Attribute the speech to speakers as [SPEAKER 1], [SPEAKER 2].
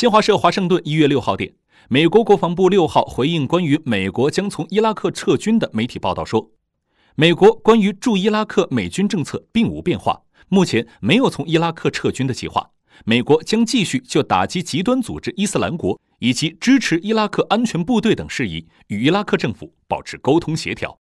[SPEAKER 1] 新华社华盛顿一月六号电美国国防部六号回应关于美国将从伊拉克撤军的媒体报道说美国关于驻伊拉克美军政策并无变化目前没有从伊拉克撤军的计划。美国将继续就打击极端组织伊斯兰国以及支持伊拉克安全部队等事宜与伊拉克政府保持沟通协调。